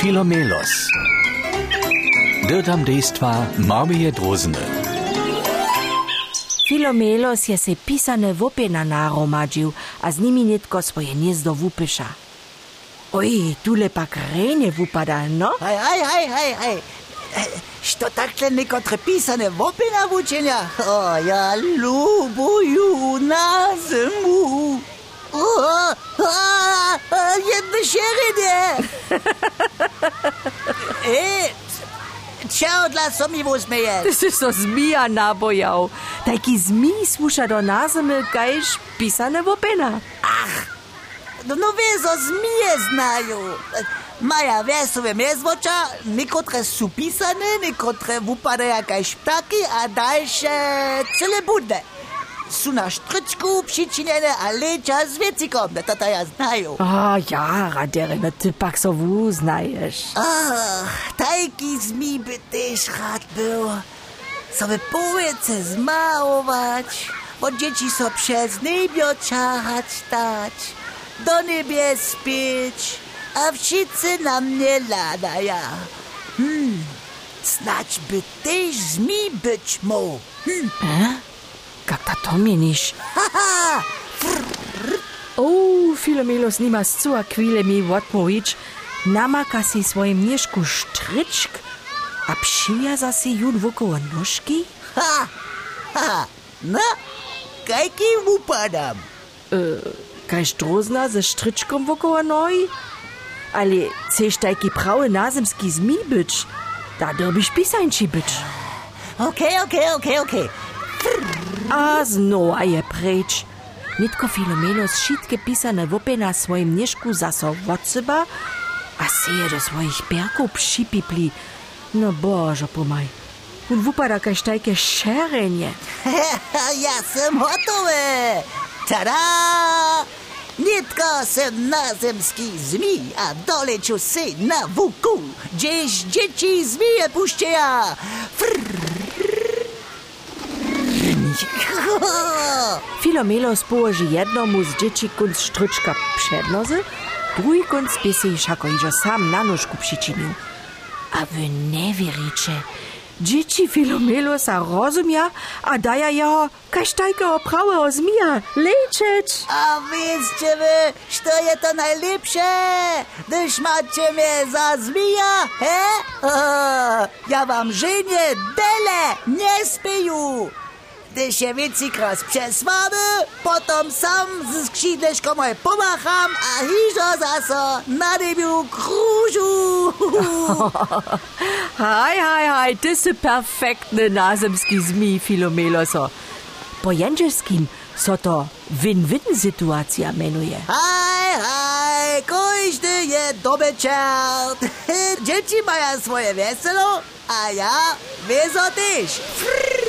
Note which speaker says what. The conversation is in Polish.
Speaker 1: Filomelos. Dirtam dejstva Marmije Drozne.
Speaker 2: Filomelos je se pisane vopena naromađil, a z njimi netko svoje gnezdo vupeša. Oj, tule pa krene vupada, no?
Speaker 3: Aj, aj, aj, aj, aj. Što takle nekotre pisane vope navučenja? O, ja lubuju na zimu. O, a, a, jedne šerine. it. Čevdla so mi v
Speaker 2: zmeje. Ty so zmija nabojal. Taki zmij sluša do nazeme, kajž pisane v pena.
Speaker 3: Ah, no, no vezo zmije znajo. Maja vesove mezvoča, nekotre su pisane, nekotre upadajo kajž ptaki, a daljše cele budne. Na sztryczku przyczynione, a lecza z wiecikom, to to ja znają.
Speaker 2: A ja, raderene, ty pak so wuznajesz.
Speaker 3: Ach, taki zmi by też rad był. Sobie powiece zmałować, bo dzieci so przez niebio czahać stać, do niebie spieć, a wszyscy na mnie ladaja. Hmm, snać by też zmi być mógł.
Speaker 2: E? To
Speaker 3: meniš?
Speaker 2: O, Filomelos nima scu akvilemi Votmovič, namaka si svojim nješko štričk, a pšija za si jun vokovo nožki?
Speaker 3: Ha, ha, na, kaj ki
Speaker 2: mu padam? E, kaj štrozna za štričkom vokovo noji? Ali chceš taki pravi nazemski zmibič? Da dobiš pisanči bič.
Speaker 3: Ok, ok, ok, ok. Prr.
Speaker 2: A znowa je preč. Nitko Filomelos šitke pisane wopena swoim mieszku zaso od seba, a seje do swoich perków przypipli. No Boże pomaj. Un wupada kaž tajke šerenje.
Speaker 3: ja sam gotowy. Tada! Nitko sem nazemski zmi, a doleciu sy na wuku, gdzieś dzieci zmije puszczeja.
Speaker 2: Filomelos położy jednomu z dzieci kunc sztryczka przed nozy, drugi kunc się szako iżo sam na nóżku przyczynił. A wy nie wierzycie, dzieci Filomelosa rozumia, a daja jeho kaž tajkeho prawego zmija leczeć.
Speaker 3: A wiecie wy, co je to najlepsze? Gdyż macie mnie za zmija, he? O, ja wam żynie dele nie spiju. Gdy się więcej przesłamy, potem sam z skrzydleczką moje pomacham, a hiżo zaso na rybiu krużu.
Speaker 2: Haj, haj, haj, ty si perfektny nazemski zmij Filomeloso. Po jędrzelskim so to win-win sytuacja menuje.
Speaker 3: Haj, haj, każdy je dobry czert. Dzieci mają swoje weselo, a ja wieso też. Frrr.